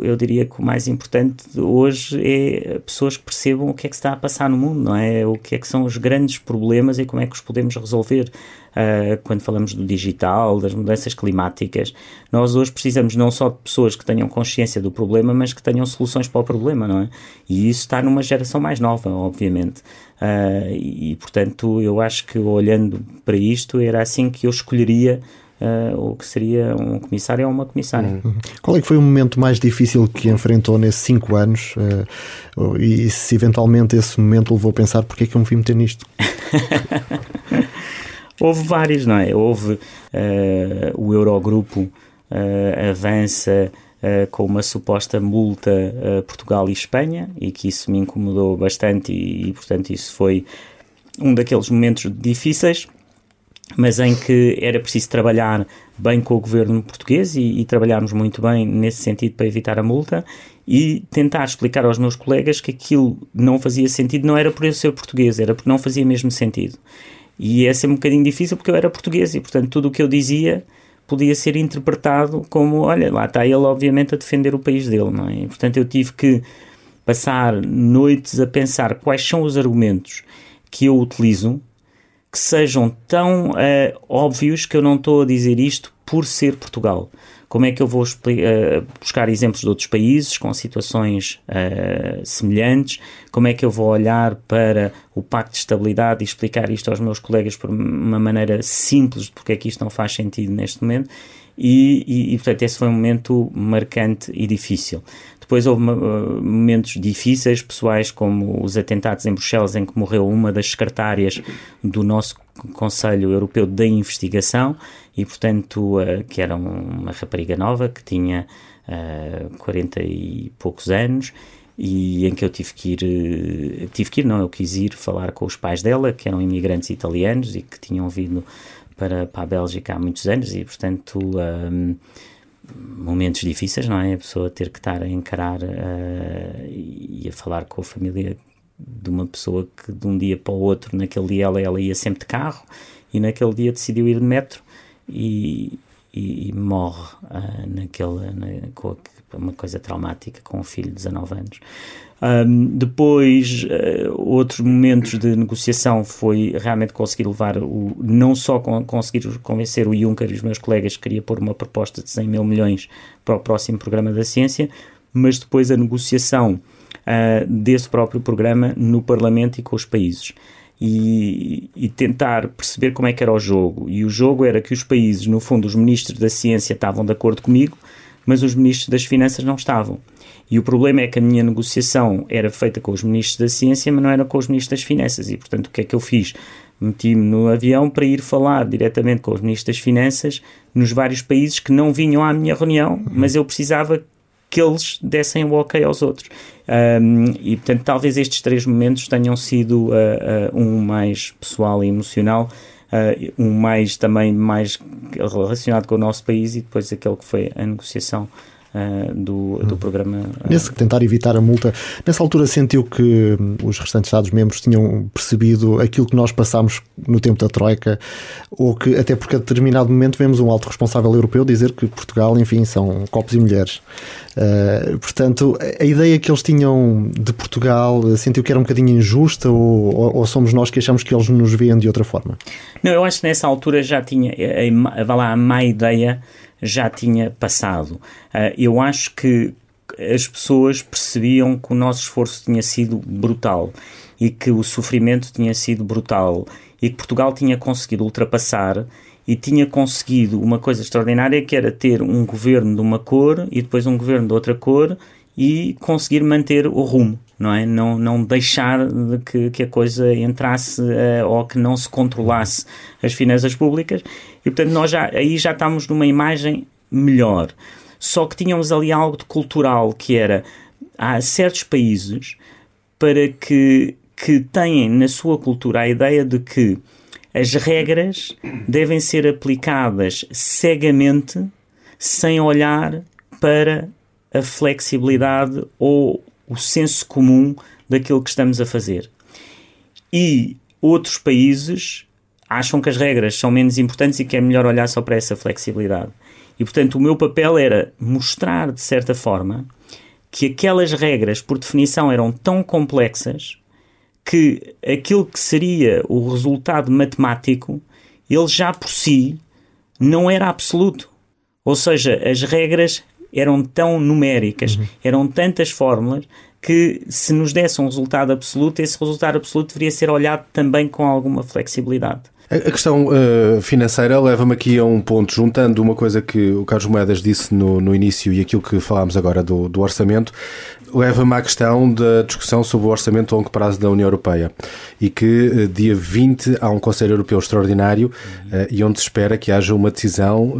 eu diria que o mais importante hoje é pessoas que percebam o que é que está a passar no mundo, não é? O que é que são os grandes problemas e como é que os podemos resolver. Uh, quando falamos do digital, das mudanças climáticas, nós hoje precisamos não só de pessoas que tenham consciência do problema, mas que tenham soluções para o problema, não é? E isso está numa geração mais nova, obviamente. Uh, e, portanto, eu acho que olhando para isto, era assim que eu escolheria uh, o que seria um comissário ou uma comissária. Uhum. Qual é que foi o momento mais difícil que enfrentou nesses cinco anos uh, e se eventualmente esse momento levou a pensar porque é que eu me fui meter nisto? Houve vários, não é? Houve uh, o Eurogrupo avança Uh, com uma suposta multa a uh, Portugal e Espanha e que isso me incomodou bastante e, e, portanto isso foi um daqueles momentos difíceis mas em que era preciso trabalhar bem com o governo português e, e, trabalharmos muito bem nesse sentido para evitar a multa e tentar explicar aos meus colegas que aquilo não fazia sentido, não era por eu ser português, era porque não fazia mesmo sentido. E é um bocadinho difícil porque eu era português e, portanto, tudo o que eu dizia podia ser interpretado como, olha, lá está ele obviamente a defender o país dele, não é? E, portanto, eu tive que passar noites a pensar quais são os argumentos que eu utilizo que sejam tão uh, óbvios que eu não estou a dizer isto por ser Portugal. Como é que eu vou uh, buscar exemplos de outros países com situações uh, semelhantes? Como é que eu vou olhar para o Pacto de Estabilidade e explicar isto aos meus colegas por uma maneira simples de porque é que isto não faz sentido neste momento? E, e, e, portanto, esse foi um momento marcante e difícil. Depois houve uh, momentos difíceis, pessoais, como os atentados em Bruxelas, em que morreu uma das secretárias do nosso Conselho Europeu da Investigação, e portanto, uh, que era uma rapariga nova, que tinha uh, 40 e poucos anos, e em que eu tive que ir, uh, tive que ir, não, eu quis ir falar com os pais dela, que eram imigrantes italianos e que tinham vindo para, para a Bélgica há muitos anos, e portanto. Momentos difíceis, não é? A pessoa ter que estar a encarar uh, e a falar com a família de uma pessoa que de um dia para o outro, naquele dia ela, ela ia sempre de carro e naquele dia decidiu ir de metro e, e, e morre uh, na, com uma coisa traumática com um filho de 19 anos. Um, depois, uh, outros momentos de negociação foi realmente conseguir levar o. não só con conseguir convencer o Juncker e os meus colegas que queria pôr uma proposta de 100 mil milhões para o próximo programa da ciência, mas depois a negociação uh, desse próprio programa no Parlamento e com os países. E, e, tentar perceber como é que era o jogo. E o jogo era que os países, no fundo, os ministros da ciência estavam de acordo comigo, mas os ministros das finanças não estavam. E o problema é que a minha negociação era feita com os ministros da Ciência, mas não era com os ministros das Finanças. E, portanto, o que é que eu fiz? Meti-me no avião para ir falar diretamente com os ministros das Finanças nos vários países que não vinham à minha reunião, mas eu precisava que eles dessem o ok aos outros. Um, e, portanto, talvez estes três momentos tenham sido uh, uh, um mais pessoal e emocional, uh, um mais também mais relacionado com o nosso país e depois aquele que foi a negociação uh, do, do hum. programa. Uh... Nesse tentar evitar a multa, nessa altura sentiu que hum, os restantes Estados-membros tinham percebido aquilo que nós passámos no tempo da Troika, ou que, até porque a determinado momento, vemos um alto responsável europeu dizer que Portugal, enfim, são copos e mulheres. Uh, portanto, a ideia que eles tinham de Portugal sentiu que era um bocadinho injusta ou, ou, ou, somos nós que achamos que eles nos veem de outra forma? Não, eu acho que nessa altura já tinha, a, a, a má ideia já tinha passado. Uh, eu acho que as pessoas percebiam que o nosso esforço tinha sido brutal e que o sofrimento tinha sido brutal e que Portugal tinha conseguido ultrapassar e tinha conseguido uma coisa extraordinária que era ter um governo de uma cor e depois um governo de outra cor e conseguir manter o rumo, não é? Não, não deixar de que, que a coisa entrasse uh, ou que não se controlasse as finanças públicas e portanto nós já, aí já estamos numa imagem melhor. Só que tínhamos ali algo de cultural que era há certos países para que, que têm na sua cultura a ideia de que as regras devem ser aplicadas cegamente sem olhar para a flexibilidade ou o senso comum daquilo que estamos a fazer. E outros países acham que as regras são menos importantes e que é melhor olhar só para essa flexibilidade. E, portanto, o meu papel era mostrar, de certa forma, que aquelas regras, por definição, eram tão complexas que aquilo que seria o resultado matemático, ele já por si não era absoluto. Ou seja, as regras eram tão numéricas, uhum. eram tantas fórmulas, que se nos desse um resultado absoluto, esse resultado absoluto deveria ser olhado também com alguma flexibilidade. A questão uh, financeira leva-me aqui a um ponto, juntando uma coisa que o Carlos Moedas disse no, no início e aquilo que falámos agora do, do orçamento, leva-me à questão da discussão sobre o orçamento a longo prazo da União Europeia. E que uh, dia 20 há um Conselho Europeu Extraordinário uh, e onde se espera que haja uma decisão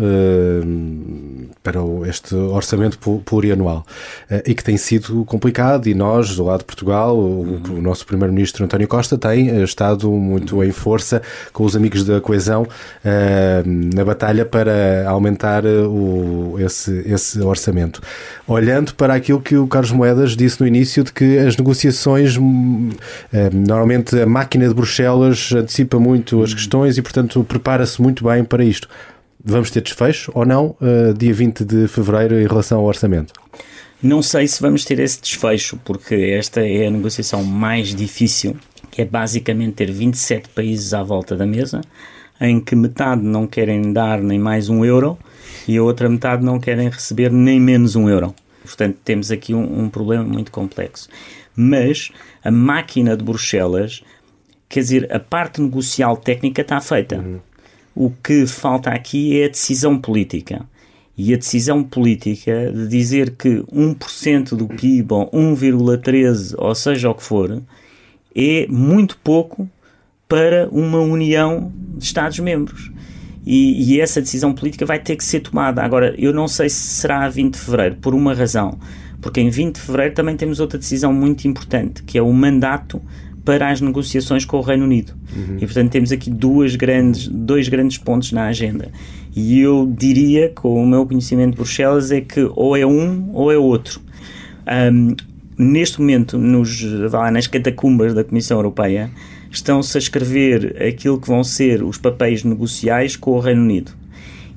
para este orçamento plurianual. E que tem sido complicado e nós, do lado de Portugal, o, o nosso Primeiro-Ministro António Costa tem estado muito em força com os amigos da coesão uh, na batalha para aumentar eh, o, esse, esse orçamento. Olhando para aquilo que o Carlos Moedas disse no início, de que as negociações, uh, normalmente a máquina de Bruxelas antecipa muito as questões e, portanto, prepara-se muito bem para isto. Vamos ter desfecho ou não, uh, dia 20 de fevereiro, em relação ao orçamento? Não sei se vamos ter esse desfecho, porque esta é a negociação mais difícil que é basicamente ter 27 países à volta da mesa, em que metade não querem dar nem mais um euro e a outra metade não querem receber nem menos um euro. Portanto, temos aqui um, um problema muito complexo. Mas a máquina de Bruxelas, quer dizer, a parte negocial técnica está feita. Uhum. O que falta aqui é a decisão política. E a decisão política de dizer que 1% do PIB ou 1,13%, ou seja o que for, é muito pouco para uma união de Estados-membros. E, e, essa decisão política vai ter que ser tomada. Agora, eu não sei se será a 20 de fevereiro, por uma razão. Porque em 20 de fevereiro também temos outra decisão muito importante, que é o mandato para as negociações com o Reino Unido. Uhum. E, portanto, temos aqui duas grandes, dois grandes pontos na agenda. E eu diria, com o meu conhecimento de Bruxelas, é que ou é um ou é outro. Um, neste momento, nos, lá, nas catacumbas da Comissão Europeia, estão-se a escrever aquilo que vão ser os papéis negociais com o Reino Unido.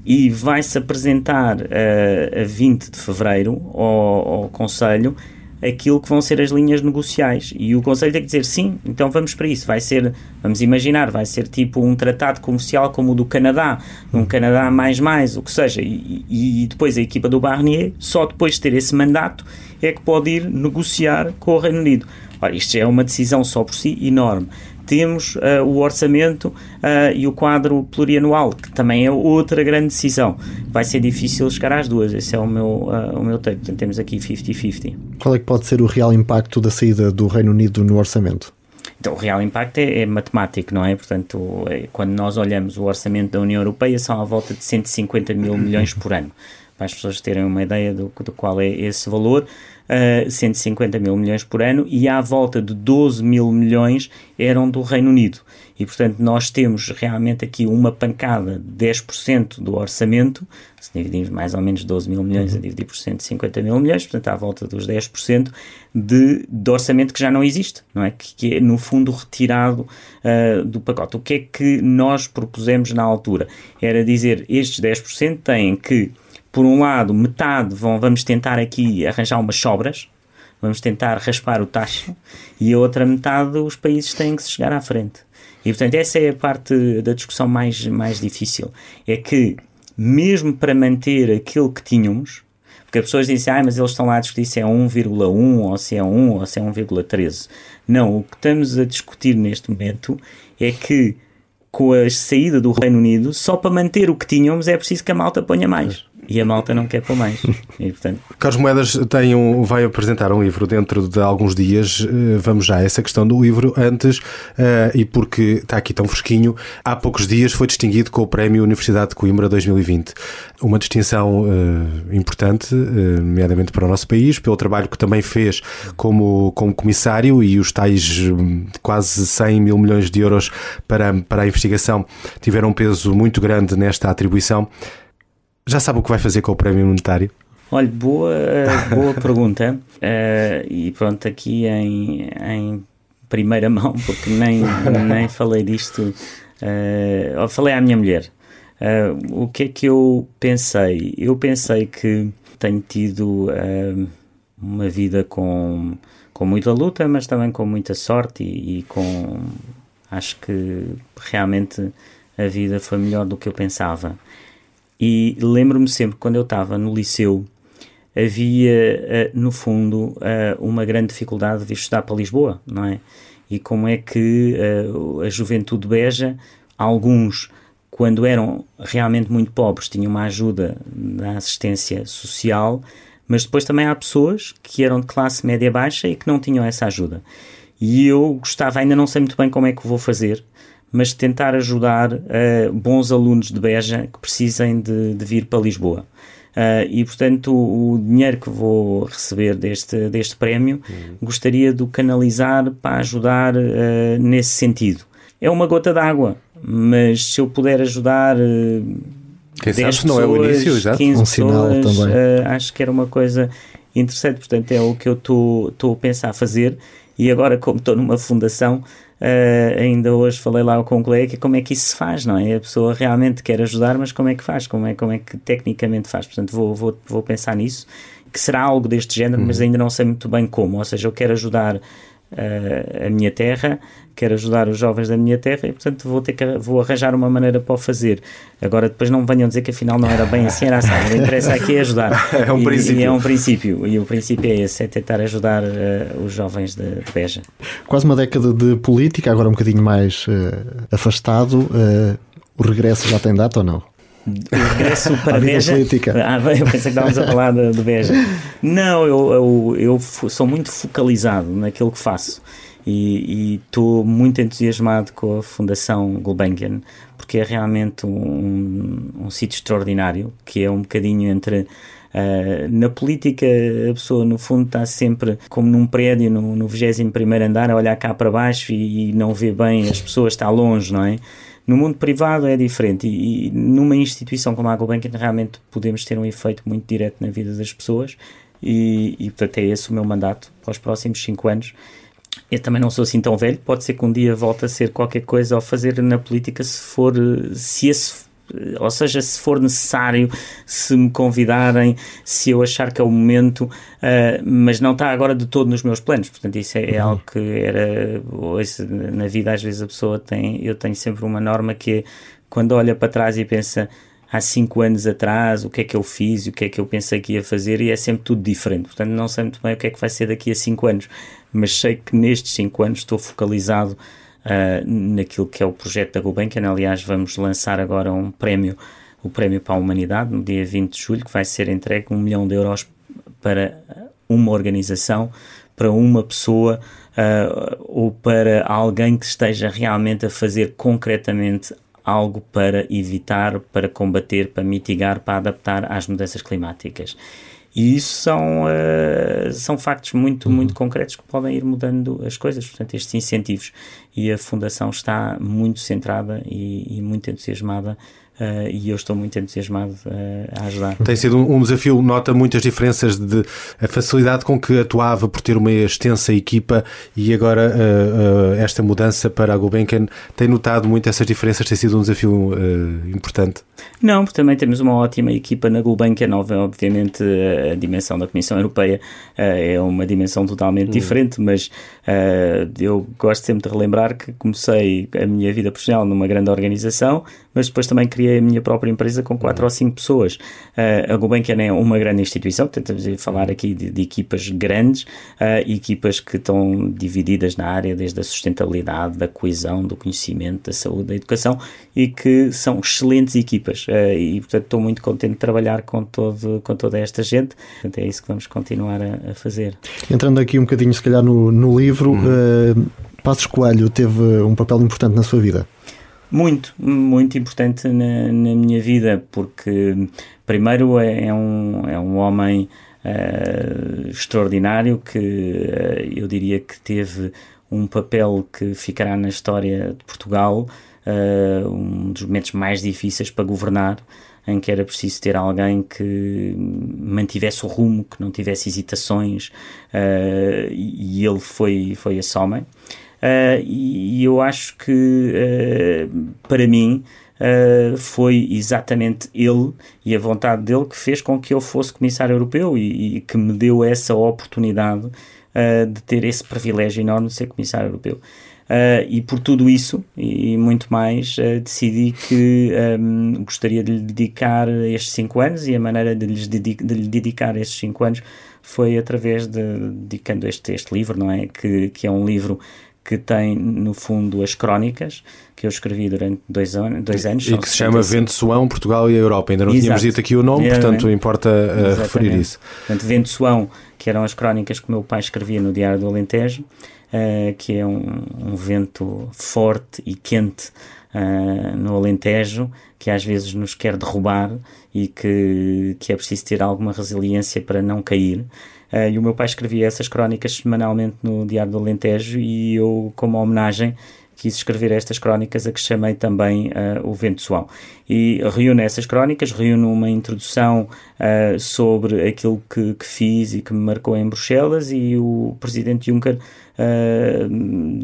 E vai-se apresentar a, a 20 de fevereiro ao, ao Conselho aquilo que vão ser as linhas negociais. E o Conselho tem que dizer sim, então vamos para isso. Vai ser, vamos imaginar, vai ser tipo um tratado comercial como o do Canadá, um Canadá mais mais, o que seja. E, e depois a equipa do Barnier, só depois de ter esse mandato, é que pode ir negociar com o Reino Unido. Ora, isto é uma decisão só por si enorme. Temos uh, o orçamento uh, e o quadro plurianual, que também é outra grande decisão. Vai ser difícil chegar às duas, esse é o meu, uh, o meu take. Portanto, temos aqui 50-50. Qual é que pode ser o real impacto da saída do Reino Unido no orçamento? Então, o real impacto é, é, matemático, não é? Portanto, é, quando nós olhamos o orçamento da União Europeia, são à volta de 150 mil milhões por ano para as pessoas terem uma ideia do, do qual é esse valor, uh, eh, 150 mil milhões por ano, e à volta de 12 mil milhões eram do Reino Unido. E, portanto, nós temos realmente aqui uma pancada de 10% do orçamento, se dividimos mais ou menos 12 mil milhões a dividir por 150 mil milhões, portanto, à volta dos 10% de, de orçamento que já não existe, não é? Que, que é, no fundo, retirado uh, do pacote. O que é que nós propusemos na altura? Era dizer, estes 10% têm que por um lado, metade vão, vamos tentar aqui arranjar umas sobras, vamos tentar raspar o tacho, e a outra metade os países têm que se chegar à frente. E portanto, essa é a parte da discussão mais, mais difícil. É que, mesmo para manter aquilo que tínhamos, porque as pessoas dizem, ah, mas eles estão lá a discutir se é 1,1 ou se é 1 ou se é 1,13. Não, o que estamos a discutir neste momento é que com a saída do Reino Unido, só para manter o que tínhamos é preciso que a malta ponha mais e a malta não quer pôr mais. E, portanto... Carlos Moedas tem um, vai apresentar um livro dentro de alguns dias. Eh, vamos já a essa questão do livro. Antes, uh, e porque está aqui tão fresquinho, há poucos dias foi distinguido com o Prémio Universidade de Coimbra 2020. Uma distinção uh, importante, uh, nomeadamente para o nosso país, pelo trabalho que também fez como, como comissário e os tais hum, quase 100 mil milhões de euros para, para a investigação tiveram um peso muito grande nesta atribuição. Já sabe o que vai fazer com o prémio monetário? Olha, boa, boa pergunta. Uh, e pronto, aqui em, em primeira mão, porque nem, nem falei disto. Uh, falei à minha mulher. Uh, o que é que eu pensei? Eu pensei que tenho tido uh, uma vida com, com muita luta, mas também com muita sorte e, e com. Acho que realmente a vida foi melhor do que eu pensava. E lembro-me sempre, quando eu estava no liceu, havia, no fundo, uma grande dificuldade de estudar para Lisboa, não é? E como é que a juventude beja, alguns quando eram realmente muito pobres, tinham uma ajuda da assistência social, mas depois também há pessoas que eram de classe média baixa e que não tinham essa ajuda. E eu gostava, ainda não sei muito bem como é que vou fazer, mas tentar ajudar uh, bons alunos de Beja que precisem de, de vir para Lisboa. Uh, e portanto o, o, dinheiro que vou receber deste, deste prémio uhum. gostaria de o canalizar para ajudar uh, nesse sentido. É uma gota d'água, mas se eu puder ajudar uh, Quem 10 sabe, pessoas, não é o início, exato. 15 um pessoas, uh, acho que era uma coisa interessante. Portanto, é o que eu estou a pensar fazer. E agora, como estou numa fundação, Uh, ainda hoje falei lá com um colega como é que isso se faz, não é? A pessoa realmente quer ajudar, mas como é que faz? Como é, como é que tecnicamente faz? Portanto, vou, vou, vou pensar nisso, que será algo deste género, uhum. mas ainda não sei muito bem como. Ou seja, eu quero ajudar uh, a minha terra, quero ajudar os jovens da minha terra e, portanto, vou ter que vou arranjar uma maneira para o fazer. Agora, depois não venham dizer que afinal não era bem assim, era assim. O que interessa aqui é ajudar. É um e, princípio. E é um princípio. E o princípio é esse, é tentar ajudar uh, os jovens de, de Beja. Quase uma década de política, agora um bocadinho mais uh, afastado. o regresso já tem data ou não? O regresso para Beja. Política. Ah, eu pensei que estávamos a falar de, de Beja. Não, eu, eu, eu, sou muito focalizado naquilo que faço e estou muito entusiasmado com a Fundação Gulbenkian porque é realmente um, um sítio extraordinário que é um bocadinho entre Uh, na política, a pessoa no fundo está sempre como num prédio, no, no 21 andar, a olhar cá para baixo e, e, não vê bem as pessoas, está longe, não é? No mundo privado é diferente e, e numa instituição como a Gulbenkian realmente podemos ter um efeito muito direto na vida das pessoas e, e portanto é esse o meu mandato para os próximos 5 anos. Eu também não sou assim tão velho, pode ser que um dia volte a ser qualquer coisa ou fazer na política se for, se esse eh, ou seja, se for necessário, se me convidarem, se eu achar que é o momento, uh, mas não está agora de todo nos meus planos. Portanto, isso é, é uhum. algo que era hoje, na vida às vezes a pessoa tem, eu tenho sempre uma norma que é quando olha para trás e pensa há cinco anos atrás, o que é que eu fiz, o que é que eu pensei que ia fazer, e é sempre tudo diferente. Portanto, não sei muito bem o que é que vai ser daqui a cinco anos, mas sei que nestes cinco anos estou focalizado uh, naquilo que é o projeto da Gulbenkian. Aliás, vamos lançar agora um prémio, o Prémio para a Humanidade, no dia 20 de julho, que vai ser entregue um milhão de euros para uma organização, para uma pessoa uh, ou para alguém que esteja realmente a fazer concretamente algo para evitar, para combater, para mitigar, para adaptar às mudanças climáticas. E isso são, uh, são factos muito, uhum. muito concretos que podem ir mudando as coisas, portanto, estes incentivos. E a Fundação está muito centrada e, e muito entusiasmada Uh, e eu estou muito entusiasmado uh, a ajudar. Tem sido um, um, desafio, nota muitas diferenças de a facilidade com que atuava por ter uma extensa equipa e agora uh, esta mudança para a Gulbenkian. Tem notado muito essas diferenças, tem sido um desafio importante? Não, porque também temos uma ótima equipa na Gulbenkian, obviamente a dimensão da Comissão Europeia é uma dimensão totalmente hum. diferente, mas eu gosto sempre de relembrar que comecei a minha vida profissional numa grande organização, mas depois também criei a minha própria empresa com quatro uhum. ou cinco pessoas. Uh, a Gulbenkian é uma grande instituição, tentamos falar aqui de, de equipas grandes, uh, equipas que estão divididas na área desde a sustentabilidade, da coesão, do conhecimento, da saúde, da educação e que são excelentes equipas. Uh, e portanto estou muito contente de trabalhar com, todo, com toda esta gente. Portanto, é isso que vamos continuar a, a fazer. Entrando aqui um bocadinho, se calhar, no, no livro, uhum. Passos Coelho teve um papel importante na sua vida. Muito, muito importante na, na minha vida, porque primeiro é, é um, é um homem uh, extraordinário que uh, eu diria que teve um papel que ficará na história de Portugal, uh, um dos momentos mais difíceis para governar, em que era preciso ter alguém que mantivesse o rumo, que não tivesse hesitações, e ele foi, foi esse homem. Uh, e, eu acho que, uh, para mim, uh, foi exatamente ele e a vontade dele que fez com que eu fosse comissário europeu e, e que me deu essa oportunidade de ter esse privilégio enorme de ser comissário europeu. Uh, e por tudo isso e muito mais, uh, decidi que um, gostaria de lhe dedicar estes cinco anos e a maneira de, lhes dedica, de lhe dedicar estes cinco anos foi através de dedicando este, este livro, não é? Que, que é um livro que tem no fundo as crónicas que eu escrevi durante dois, anos, dois anos. E que se chama Vento Suão, Portugal e a Europa. Ainda não Exato. tínhamos dito aqui o nome, portanto importa uh, referir isso. Portanto, Vento Suão, que eram as crónicas que o meu pai escrevia no Diário do Alentejo, uh, que é um, um, vento forte e quente uh, no Alentejo, que às vezes nos quer derrubar e que, que é preciso ter alguma resiliência para não cair. Uh, e o meu pai escrevia essas crónicas semanalmente no Diário do Alentejo e eu, como homenagem, quis escrever estas crónicas a que chamei também uh, o Vento Suão. E reúno essas crónicas, reúno uma introdução uh, sobre aquilo que, que, fiz e que me marcou em Bruxelas e o Presidente Juncker uh,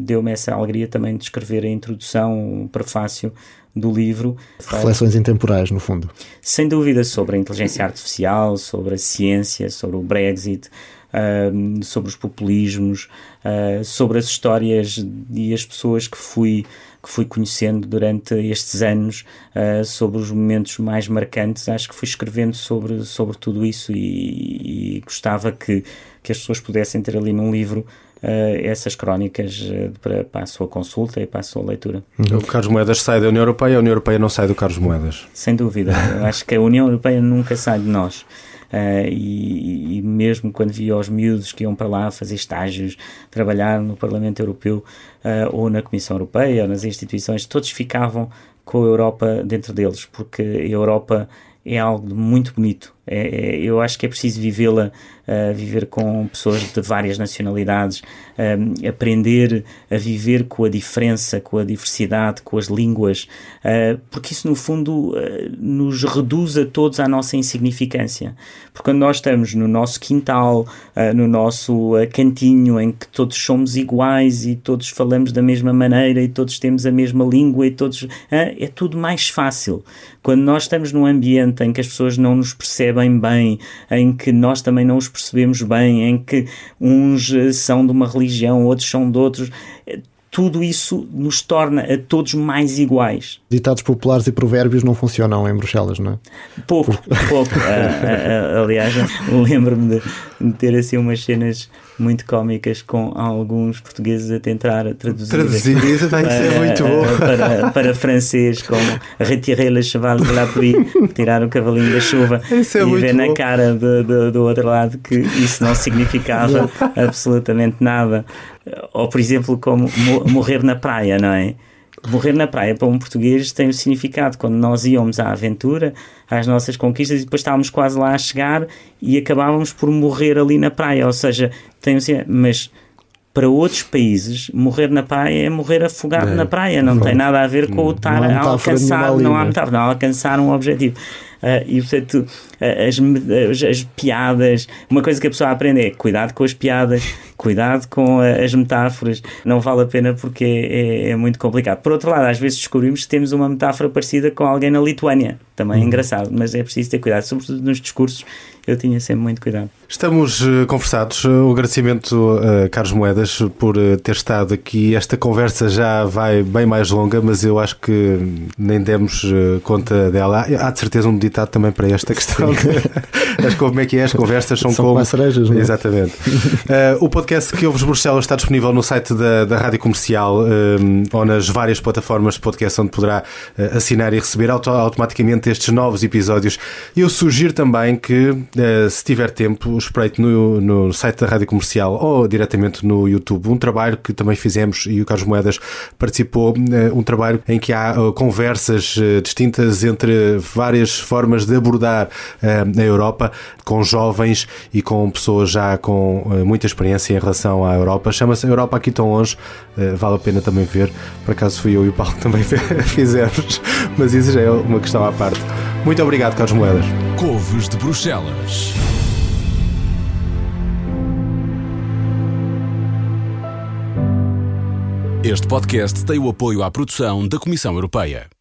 deu-me essa alegria também de escrever a introdução, o prefácio do livro. Reflexões intemporais, no fundo. Sem dúvida, sobre a inteligência artificial, sobre a ciência, sobre o Brexit, uh, sobre os populismos, uh, sobre as histórias e as pessoas que fui que fui conhecendo durante estes anos uh, sobre os momentos mais marcantes acho que fui escrevendo sobre, sobre tudo isso e, e gostava que, que as pessoas pudessem ter ali num livro essas crónicas uh, para, para, a sua consulta e para a sua leitura. O Carlos Moedas sai da União Europeia, a União Europeia não sai do Carlos Moedas. Sem dúvida. Acho que a União Europeia nunca sai de nós. Uh, e, e, mesmo quando via os miúdos que iam para lá fazer estágios, trabalhar no Parlamento Europeu uh, ou na Comissão Europeia ou nas instituições, todos ficavam com a Europa dentro deles, porque a Europa é algo muito bonito. É, é, eu acho que é preciso vivê-la, uh, viver com pessoas de várias nacionalidades, uh, aprender a viver com a diferença, com a diversidade, com as línguas, uh, porque isso no fundo nos reduz a todos à nossa insignificância. Porque quando nós estamos no nosso quintal, no nosso cantinho, em que todos somos iguais e todos falamos da mesma maneira e todos temos a mesma língua e todos. é tudo mais fácil. Quando nós estamos num ambiente em que as pessoas não nos percebem bem, em que nós também não os percebemos bem, em que uns eh, são de uma religião, outros são de outros, eh, tudo isso nos torna a todos mais iguais. Ditados populares e provérbios não funcionam em Bruxelas, não é? Pouco, pouco. uh, uh, aliás, lembro-me de ter assim umas cenas muito cómicas com alguns portugueses a tentar traduzir. Traduzir, isso vai ser muito bom. Para, para francês, como retirer le cheval de la pluie, tirar o cavalinho da chuva. Isso é e ver bom. na cara do, do, do outro lado que isso não significava absolutamente nada. Ou, por exemplo, como morrer na praia, não é? Morrer na praia para um português tem o um significado quando nós íamos à aventura, às nossas conquistas e depois estávamos quase lá a chegar e acabávamos por morrer ali na praia. Ou seja, tem mas para outros países, morrer na praia é morrer afogado é, na praia, não, não tem nada a ver com o estar a alcançar, não há metáfora, não, alcançar um objetivo. Uh, e portanto, uh, as, as, piadas, uma coisa que a pessoa aprende é cuidado com as piadas, cuidado com as metáforas, não vale a pena porque é, é, é, muito complicado. Por outro lado, às vezes descobrimos que temos uma metáfora parecida com alguém na Lituânia, também é uhum. engraçado, mas é preciso ter cuidado, sobretudo nos discursos eu tinha sempre muito cuidado. Estamos conversados. O agradecimento a Carlos Moedas por ter estado aqui. Esta conversa já vai bem mais longa, mas eu acho que nem demos conta dela. Há de certeza um ditado também para esta questão. Acho como é que é? As conversas são, são como. cerejas, não é? Exatamente. o podcast que ouves Bruxelas está disponível no site da, da Rádio Comercial ou nas várias plataformas de podcast onde poderá assinar e receber auto automaticamente estes novos episódios. Eu sugiro também que Uh, se tiver tempo, espreite no, no site da Rádio Comercial ou diretamente no YouTube um trabalho que também fizemos e o Carlos Moedas participou, uh, um trabalho em que há uh, conversas distintas entre várias formas de abordar a Europa com jovens e com pessoas já com muita experiência em relação à Europa. Chama-se Europa Aqui Tão Longe, vale a pena também ver. Por acaso fui eu e o Paulo também fizemos, mas isso já é uma questão à parte. Muito obrigado, Carlos Moedas. Couves de Bruxelas. Este podcast tem o apoio à produção da Comissão Europeia.